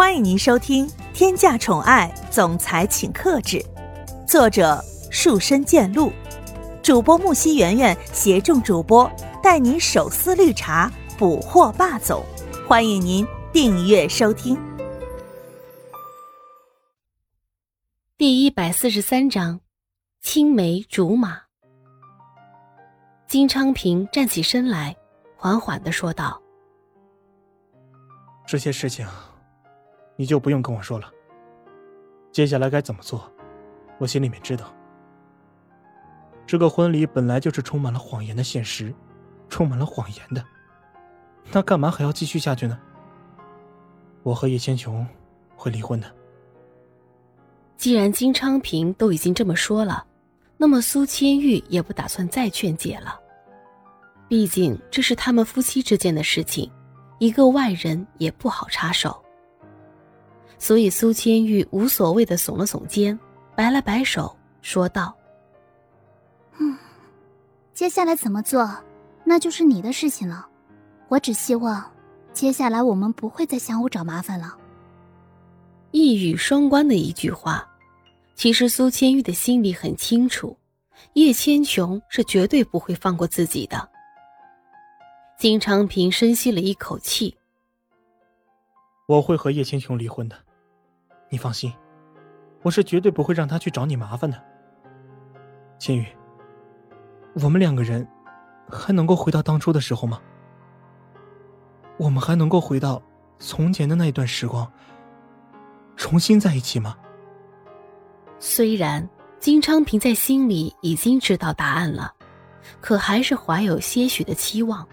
欢迎您收听《天价宠爱总裁请克制》，作者树深见鹿，主播木西圆圆携众主播带您手撕绿茶，捕获霸总。欢迎您订阅收听。第一百四十三章，青梅竹马。金昌平站起身来，缓缓的说道：“这些事情。”你就不用跟我说了。接下来该怎么做，我心里面知道。这个婚礼本来就是充满了谎言的现实，充满了谎言的，那干嘛还要继续下去呢？我和叶千琼会离婚的。既然金昌平都已经这么说了，那么苏千玉也不打算再劝解了。毕竟这是他们夫妻之间的事情，一个外人也不好插手。所以，苏千玉无所谓的耸了耸肩，摆了摆手，说道：“嗯，接下来怎么做，那就是你的事情了。我只希望，接下来我们不会再相互找麻烦了。”一语双关的一句话，其实苏千玉的心里很清楚，叶千琼是绝对不会放过自己的。金昌平深吸了一口气：“我会和叶千琼离婚的。”你放心，我是绝对不会让他去找你麻烦的。千羽，我们两个人还能够回到当初的时候吗？我们还能够回到从前的那一段时光，重新在一起吗？虽然金昌平在心里已经知道答案了，可还是怀有些许的期望。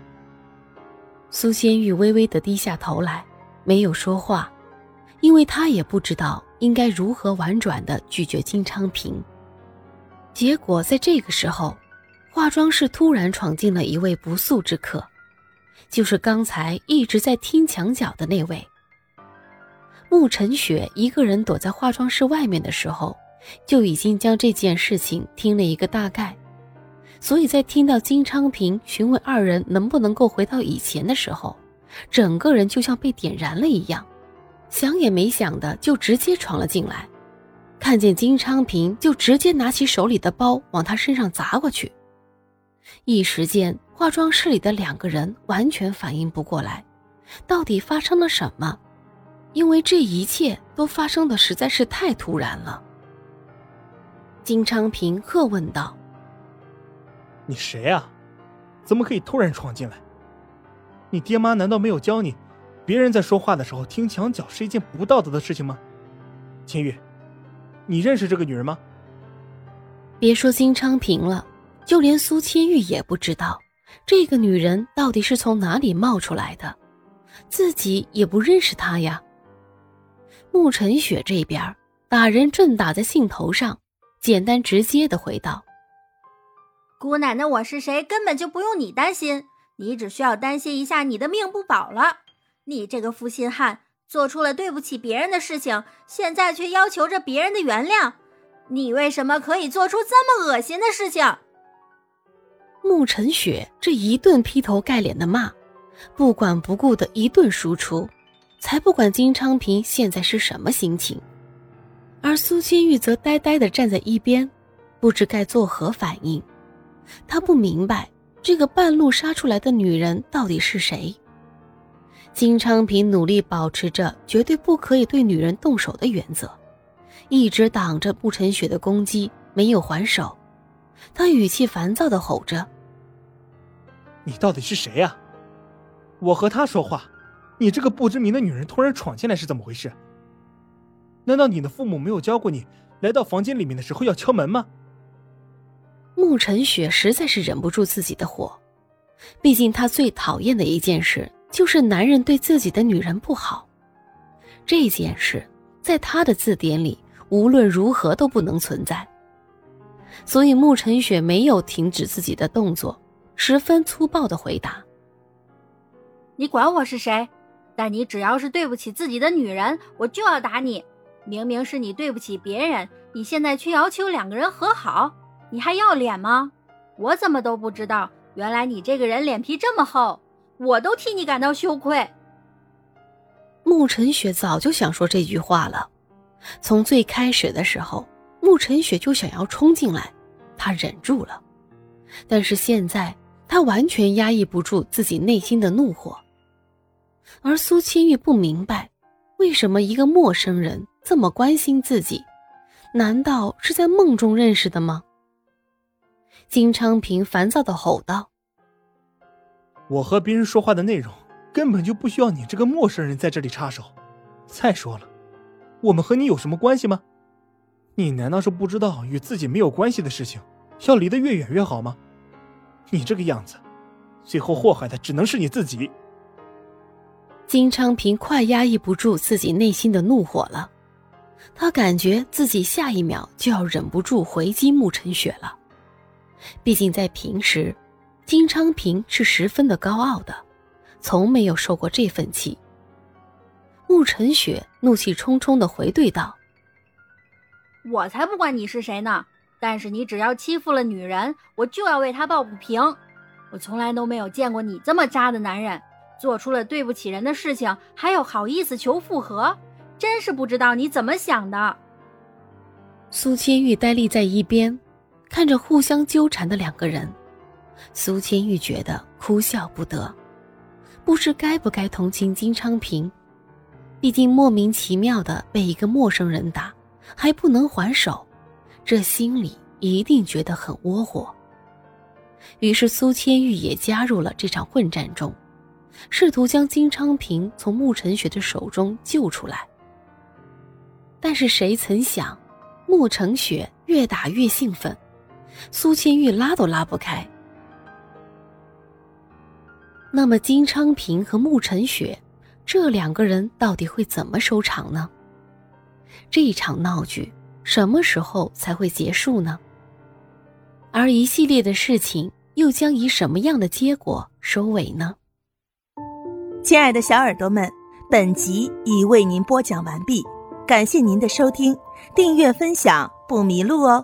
苏仙玉微微的低下头来，没有说话。因为他也不知道应该如何婉转的拒绝金昌平，结果在这个时候，化妆室突然闯进了一位不速之客，就是刚才一直在听墙角的那位。慕晨雪一个人躲在化妆室外面的时候，就已经将这件事情听了一个大概，所以在听到金昌平询问二人能不能够回到以前的时候，整个人就像被点燃了一样。想也没想的就直接闯了进来，看见金昌平就直接拿起手里的包往他身上砸过去。一时间，化妆室里的两个人完全反应不过来，到底发生了什么？因为这一切都发生的实在是太突然了。金昌平喝问道：“你谁啊？怎么可以突然闯进来？你爹妈难道没有教你？”别人在说话的时候听墙角是一件不道德的事情吗？千玉，你认识这个女人吗？别说金昌平了，就连苏千玉也不知道这个女人到底是从哪里冒出来的，自己也不认识她呀。慕晨雪这边打人正打在兴头上，简单直接的回道：“姑奶奶，我是谁，根本就不用你担心，你只需要担心一下你的命不保了。”你这个负心汉，做出了对不起别人的事情，现在却要求着别人的原谅，你为什么可以做出这么恶心的事情？慕晨雪这一顿劈头盖脸的骂，不管不顾的一顿输出，才不管金昌平现在是什么心情。而苏千玉则呆呆的站在一边，不知该作何反应。他不明白这个半路杀出来的女人到底是谁。金昌平努力保持着绝对不可以对女人动手的原则，一直挡着慕晨雪的攻击，没有还手。他语气烦躁的吼着：“你到底是谁呀？我和他说话，你这个不知名的女人突然闯进来是怎么回事？难道你的父母没有教过你，来到房间里面的时候要敲门吗？”慕晨雪实在是忍不住自己的火，毕竟她最讨厌的一件事。就是男人对自己的女人不好，这件事在他的字典里无论如何都不能存在。所以慕晨雪没有停止自己的动作，十分粗暴的回答：“你管我是谁？但你只要是对不起自己的女人，我就要打你。明明是你对不起别人，你现在却要求两个人和好，你还要脸吗？我怎么都不知道，原来你这个人脸皮这么厚。”我都替你感到羞愧。慕晨雪早就想说这句话了。从最开始的时候，慕晨雪就想要冲进来，她忍住了。但是现在，她完全压抑不住自己内心的怒火。而苏千玉不明白，为什么一个陌生人这么关心自己？难道是在梦中认识的吗？金昌平烦躁的吼道：“我和别人说话的内容，根本就不需要你这个陌生人在这里插手。再说了，我们和你有什么关系吗？你难道是不知道与自己没有关系的事情，要离得越远越好吗？你这个样子，最后祸害的只能是你自己。”金昌平快压抑不住自己内心的怒火了，他感觉自己下一秒就要忍不住回击慕晨雪了。毕竟在平时，金昌平是十分的高傲的，从没有受过这份气。慕晨雪怒气冲冲的回怼道：“我才不管你是谁呢！但是你只要欺负了女人，我就要为她抱不平。我从来都没有见过你这么渣的男人，做出了对不起人的事情，还有好意思求复合，真是不知道你怎么想的。”苏千玉呆立在一边。看着互相纠缠的两个人，苏千玉觉得哭笑不得，不知该不该同情金昌平。毕竟莫名其妙的被一个陌生人打，还不能还手，这心里一定觉得很窝火。于是苏千玉也加入了这场混战中，试图将金昌平从慕晨雪的手中救出来。但是谁曾想，慕晨雪越打越兴奋。苏千玉拉都拉不开。那么金昌平和慕晨雪这两个人到底会怎么收场呢？这场闹剧什么时候才会结束呢？而一系列的事情又将以什么样的结果收尾呢？亲爱的小耳朵们，本集已为您播讲完毕，感谢您的收听，订阅分享不迷路哦。